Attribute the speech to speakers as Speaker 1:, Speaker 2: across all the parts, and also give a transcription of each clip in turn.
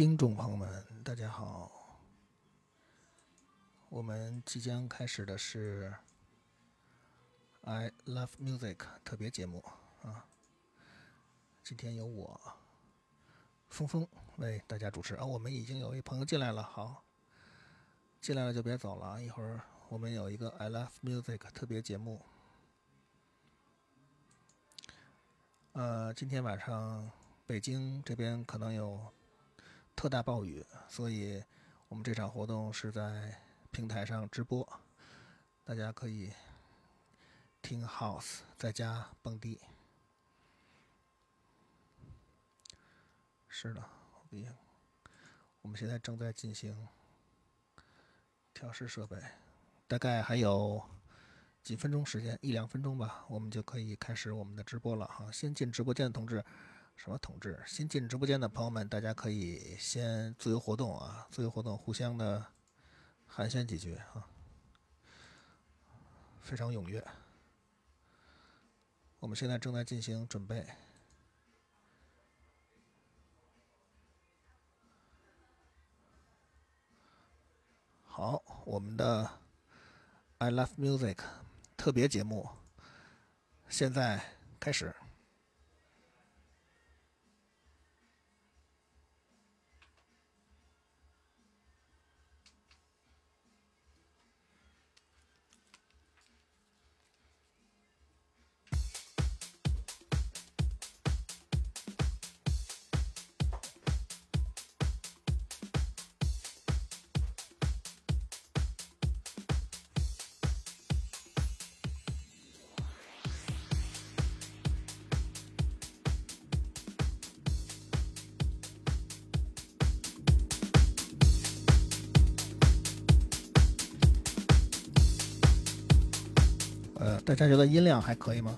Speaker 1: 听众朋友们，大家好！我们即将开始的是《I Love Music》特别节目啊。今天由我峰峰为大家主持啊。我们已经有一朋友进来了，好，进来了就别走了啊！一会儿我们有一个《I Love Music》特别节目。呃，今天晚上北京这边可能有。特大暴雨，所以我们这场活动是在平台上直播，大家可以听 House 在家蹦迪。是的，我们现在正在进行调试设备，大概还有几分钟时间，一两分钟吧，我们就可以开始我们的直播了哈。先进直播间的同志。什么同志？新进直播间的朋友们，大家可以先自由活动啊，自由活动，互相的寒暄几句啊，非常踊跃。我们现在正在进行准备。好，我们的 I Love Music 特别节目现在开始。大家觉得音量还可以吗？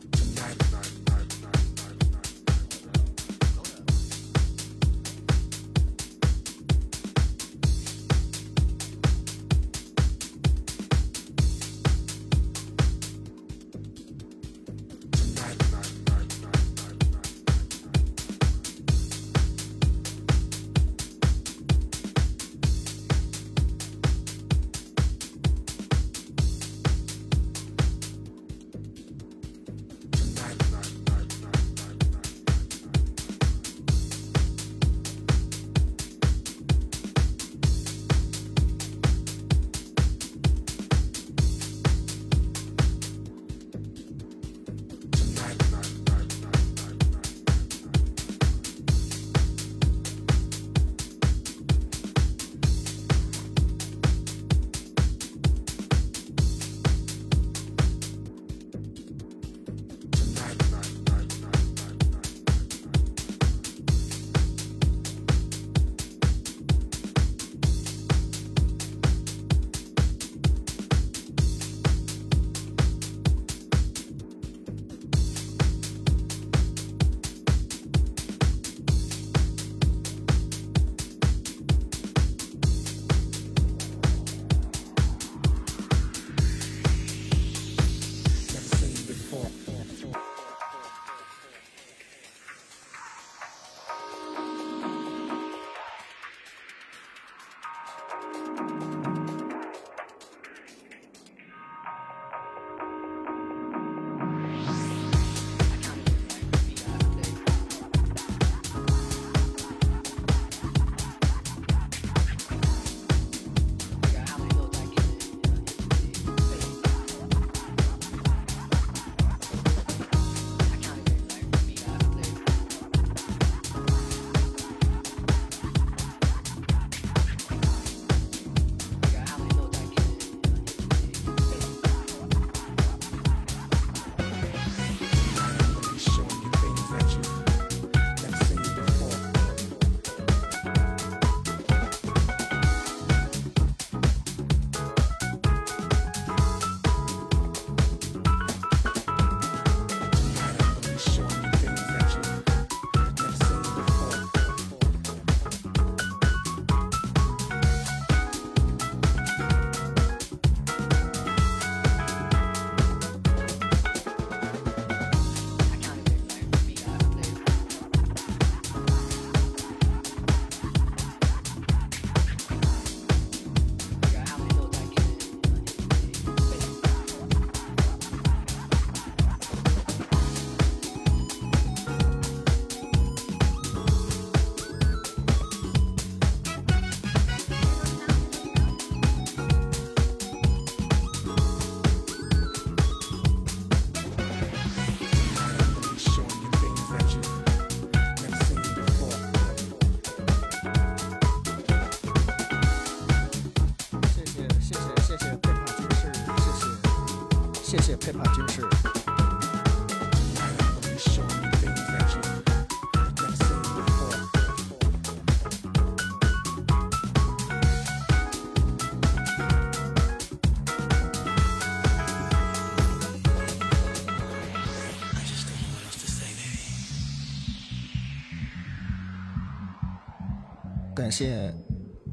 Speaker 2: 谢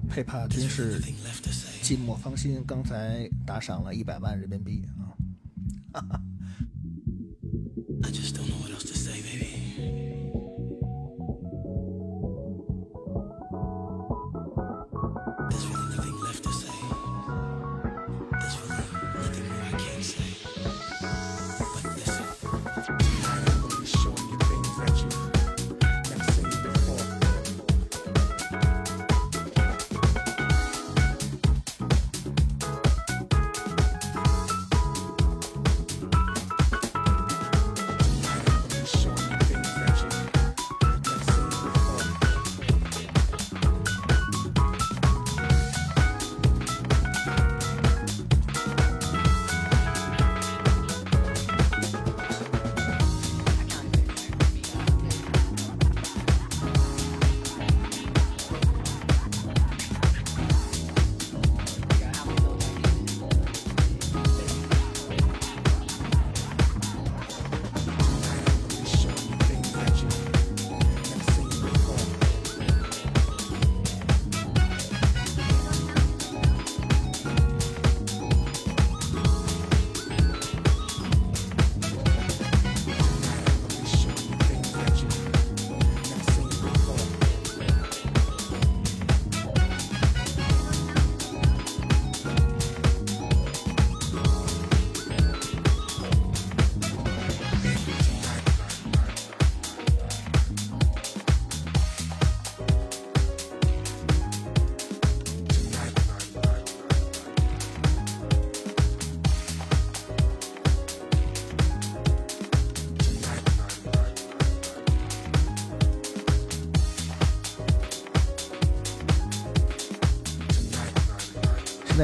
Speaker 2: 佩帕军事寂寞芳心，刚才打赏了一百万人民币。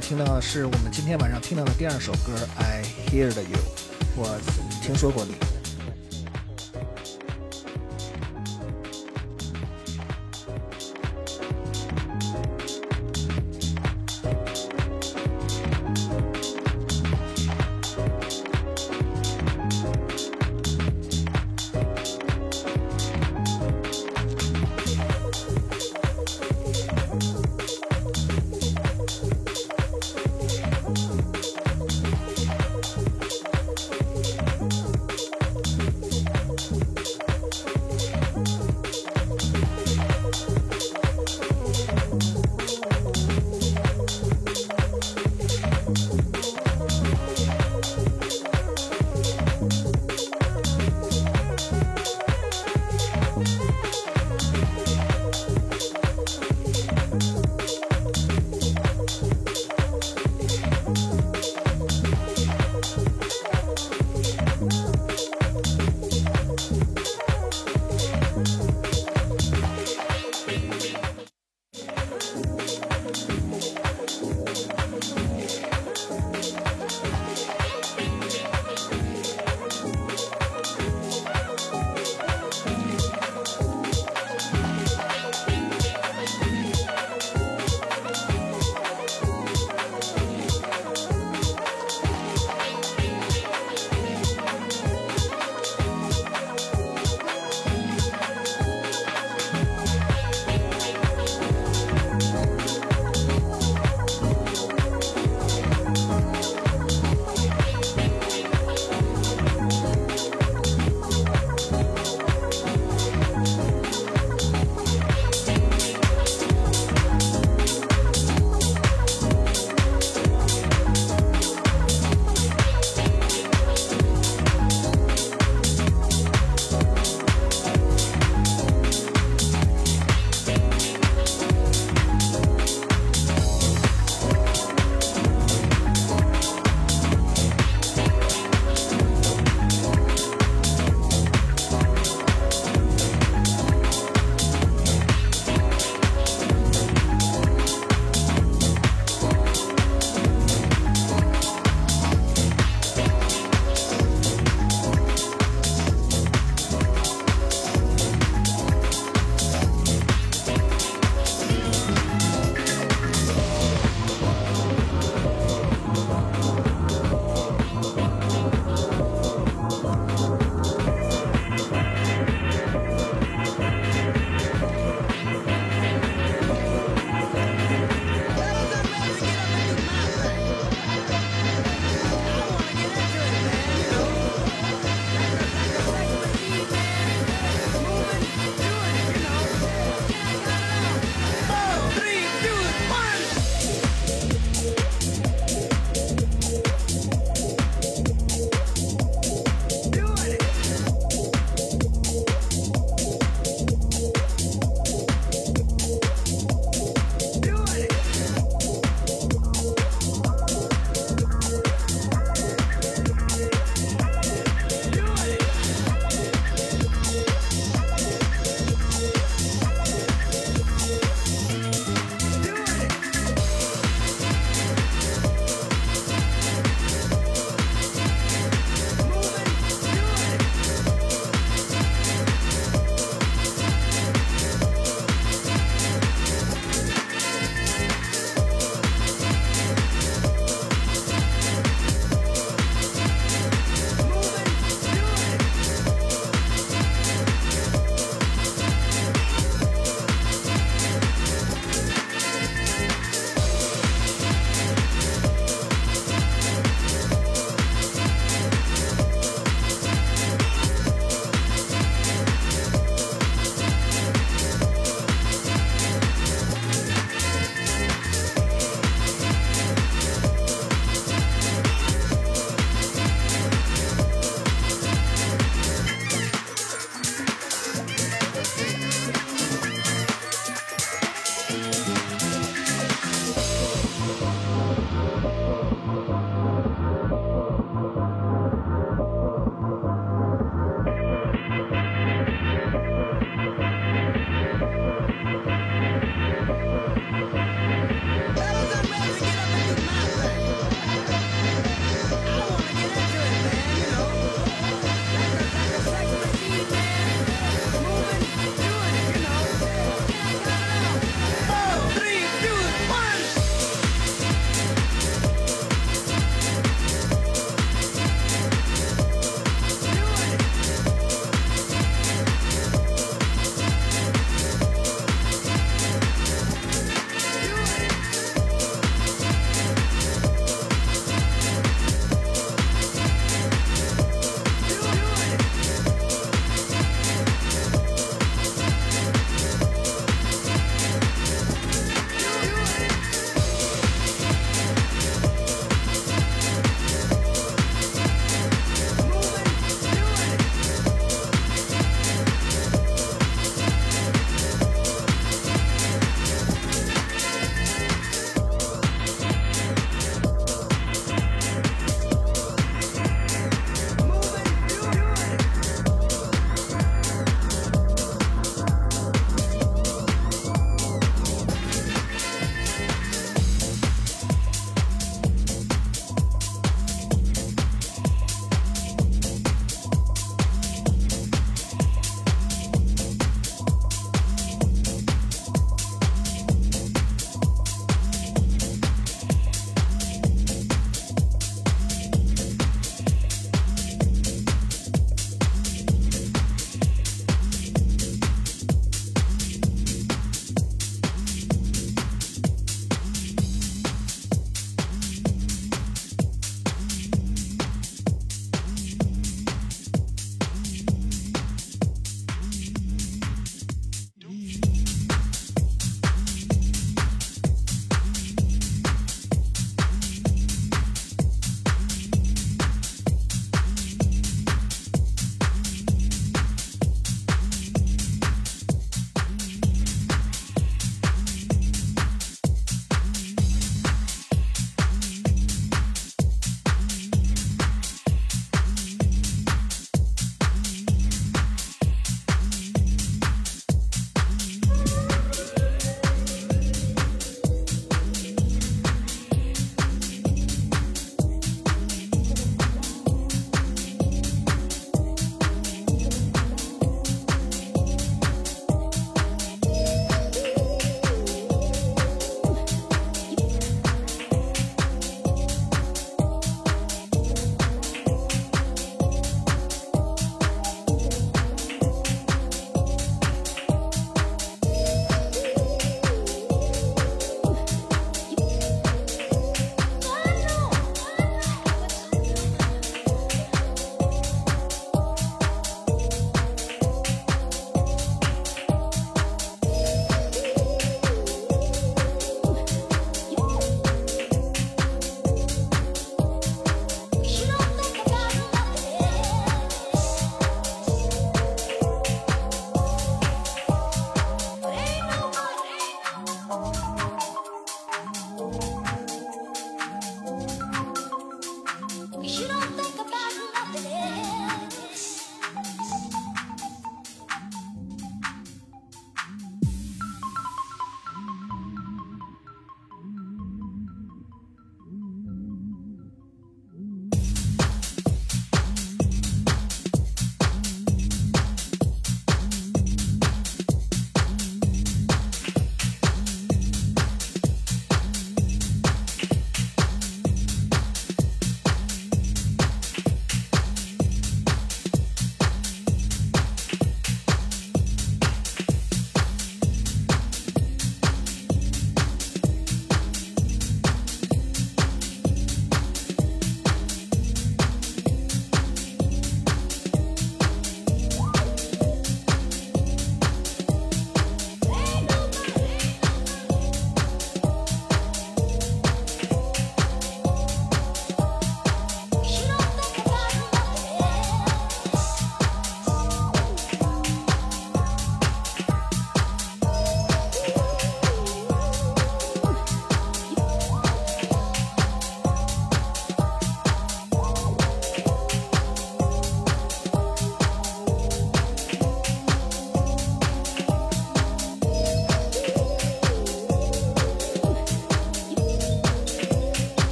Speaker 2: 听到的是我们今天晚上听到的第二首歌《I Hear You》，我听说过你。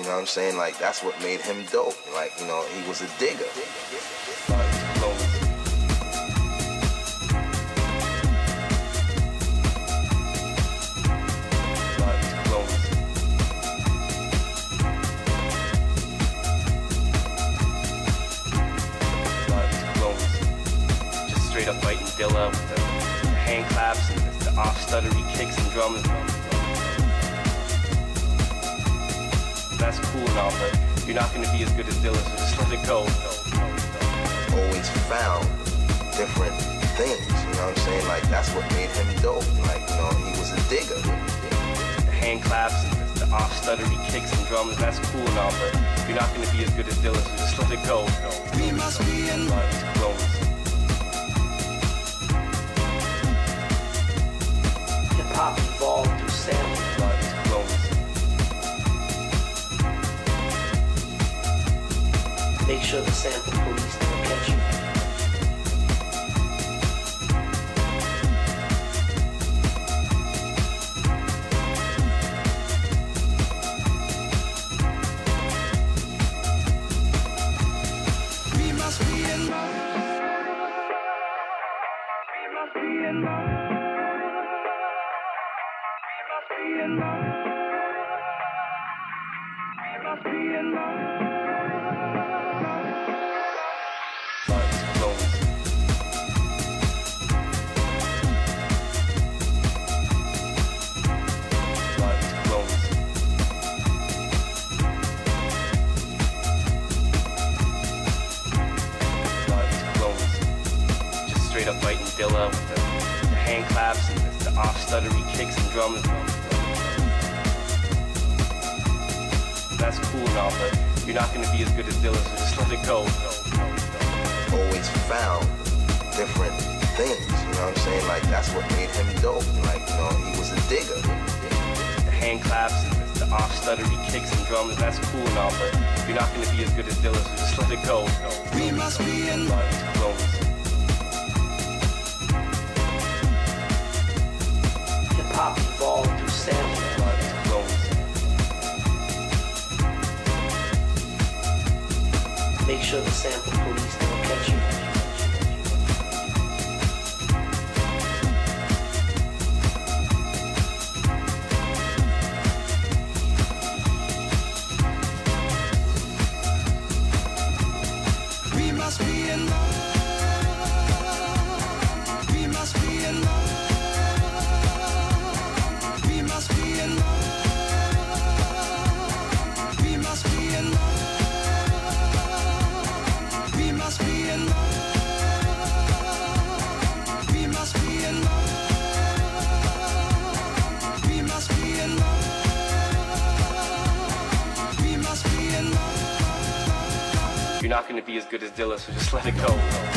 Speaker 3: You know what I'm saying? Like that's what made him dope. Like you know, he was a digger.
Speaker 4: Just straight up fighting Dilla with the, hand claps and the, the off stuttery kicks and drums. That's cool and all, but you're not gonna be as good as Dilla, so just let it go.
Speaker 3: Always found different things. You know what I'm saying? Like that's what made him dope. Like you know, he was a digger.
Speaker 4: the hand claps and the, the off stuttery kicks and drums. That's cool and all, but you're not gonna be as good as Dilla, so just let it go. We must be in a
Speaker 5: Make sure the sample police
Speaker 4: gonna be as good as Dilla, just let it go.
Speaker 3: Always found different things. You know what I'm saying? Like that's what made him dope. Like you know, he was a digger.
Speaker 4: the hand claps and the, the off stuttery kicks and drums. That's cool and all, but you're not gonna be as good as Dilla, so just let it go. We must be in a lot of these clones.
Speaker 5: Hip hop evolved through sampling. Make sure the sample
Speaker 4: You're not gonna be as good as Dilla, so just let it go.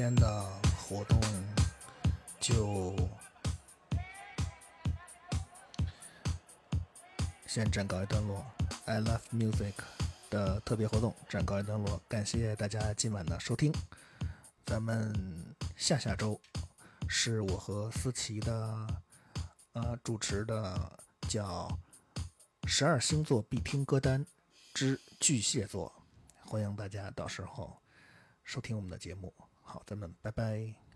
Speaker 1: 天的活动就先暂告一段落。I love music 的特别活动暂告一段落，感谢大家今晚的收听。咱们下下周是我和思琪的呃主持的叫《十二星座必听歌单之巨蟹座》，欢迎大家到时候收听我们的节目。好，咱们拜拜。